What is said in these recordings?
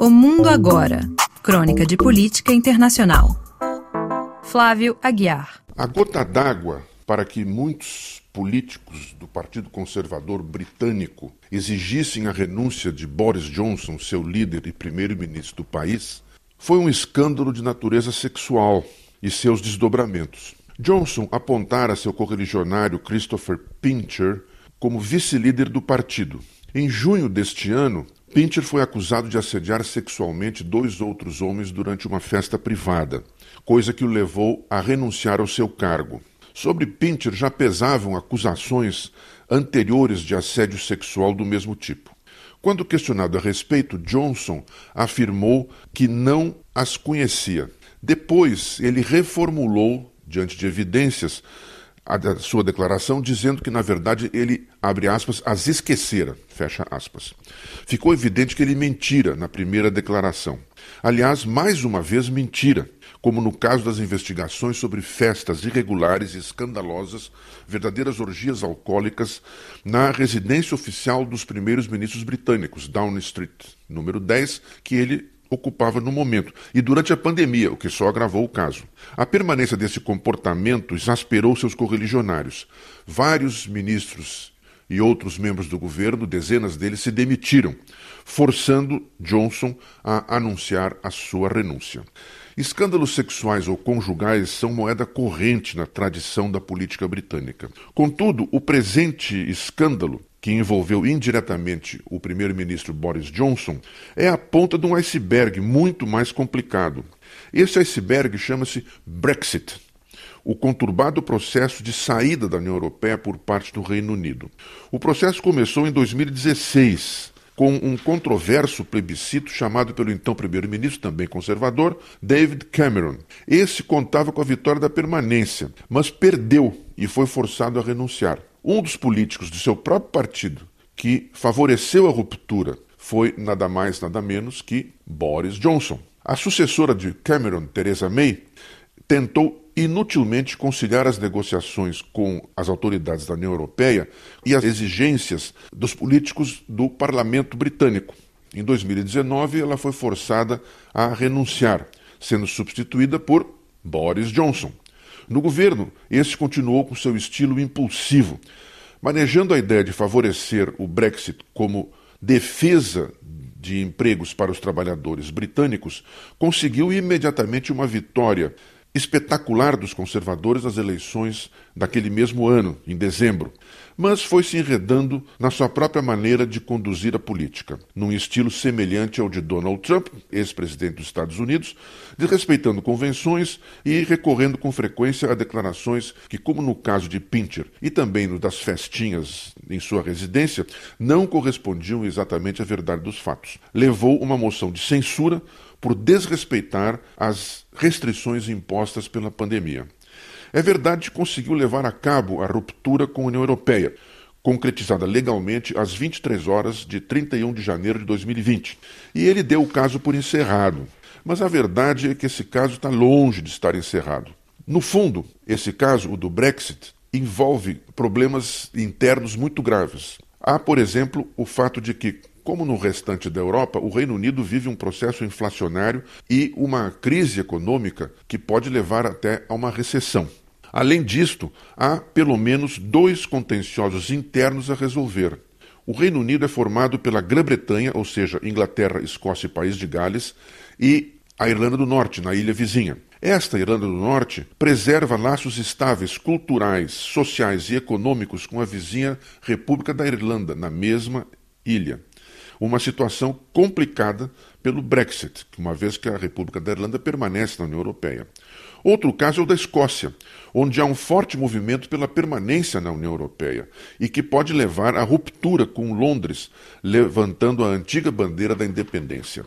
O Mundo Agora. Crônica de Política Internacional. Flávio Aguiar. A gota d'água para que muitos políticos do Partido Conservador Britânico exigissem a renúncia de Boris Johnson, seu líder e primeiro-ministro do país, foi um escândalo de natureza sexual e seus desdobramentos. Johnson apontara seu correligionário Christopher Pincher como vice-líder do partido. Em junho deste ano, Pincher foi acusado de assediar sexualmente dois outros homens durante uma festa privada, coisa que o levou a renunciar ao seu cargo. Sobre Pincher já pesavam acusações anteriores de assédio sexual do mesmo tipo. Quando questionado a respeito, Johnson afirmou que não as conhecia. Depois, ele reformulou, diante de evidências, a sua declaração dizendo que, na verdade, ele, abre aspas, as esquecera, fecha aspas. Ficou evidente que ele mentira na primeira declaração. Aliás, mais uma vez mentira, como no caso das investigações sobre festas irregulares e escandalosas, verdadeiras orgias alcoólicas, na residência oficial dos primeiros ministros britânicos, Downing Street, número 10, que ele ocupava no momento, e durante a pandemia, o que só agravou o caso. A permanência desse comportamento exasperou seus correligionários. Vários ministros e outros membros do governo, dezenas deles, se demitiram, forçando Johnson a anunciar a sua renúncia. Escândalos sexuais ou conjugais são moeda corrente na tradição da política britânica. Contudo, o presente escândalo que envolveu indiretamente o primeiro-ministro Boris Johnson, é a ponta de um iceberg muito mais complicado. Esse iceberg chama-se Brexit, o conturbado processo de saída da União Europeia por parte do Reino Unido. O processo começou em 2016, com um controverso plebiscito chamado pelo então primeiro-ministro, também conservador, David Cameron. Esse contava com a vitória da permanência, mas perdeu e foi forçado a renunciar. Um dos políticos do seu próprio partido que favoreceu a ruptura foi nada mais, nada menos que Boris Johnson. A sucessora de Cameron, Theresa May, tentou inutilmente conciliar as negociações com as autoridades da União Europeia e as exigências dos políticos do parlamento britânico. Em 2019, ela foi forçada a renunciar, sendo substituída por Boris Johnson. No governo, este continuou com seu estilo impulsivo, manejando a ideia de favorecer o Brexit como defesa de empregos para os trabalhadores britânicos, conseguiu imediatamente uma vitória espetacular dos conservadores nas eleições daquele mesmo ano, em dezembro, mas foi se enredando na sua própria maneira de conduzir a política, num estilo semelhante ao de Donald Trump, ex-presidente dos Estados Unidos, desrespeitando convenções e recorrendo com frequência a declarações que, como no caso de Pincher e também no das festinhas em sua residência, não correspondiam exatamente à verdade dos fatos. Levou uma moção de censura por desrespeitar as restrições impostas pela pandemia. É verdade que conseguiu levar a cabo a ruptura com a União Europeia, concretizada legalmente às 23 horas de 31 de janeiro de 2020. E ele deu o caso por encerrado. Mas a verdade é que esse caso está longe de estar encerrado. No fundo, esse caso, o do Brexit, envolve problemas internos muito graves. Há, por exemplo, o fato de que, como no restante da Europa, o Reino Unido vive um processo inflacionário e uma crise econômica que pode levar até a uma recessão. Além disto, há pelo menos dois contenciosos internos a resolver. O Reino Unido é formado pela Grã-Bretanha, ou seja, Inglaterra, Escócia e País de Gales, e a Irlanda do Norte, na ilha vizinha. Esta Irlanda do Norte preserva laços estáveis culturais, sociais e econômicos com a vizinha República da Irlanda, na mesma ilha uma situação complicada pelo Brexit, uma vez que a República da Irlanda permanece na União Europeia. Outro caso é o da Escócia, onde há um forte movimento pela permanência na União Europeia e que pode levar à ruptura com Londres, levantando a antiga bandeira da independência.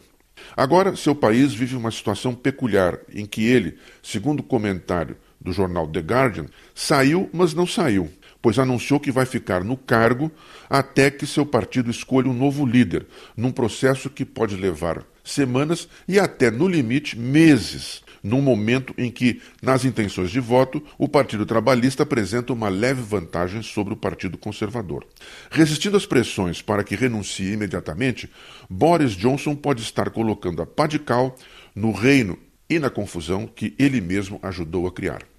Agora, seu país vive uma situação peculiar em que ele, segundo o comentário do jornal The Guardian, saiu, mas não saiu pois anunciou que vai ficar no cargo até que seu partido escolha um novo líder, num processo que pode levar semanas e até, no limite, meses. num momento em que, nas intenções de voto, o Partido Trabalhista apresenta uma leve vantagem sobre o Partido Conservador. Resistindo às pressões para que renuncie imediatamente, Boris Johnson pode estar colocando a pá de cal no reino e na confusão que ele mesmo ajudou a criar.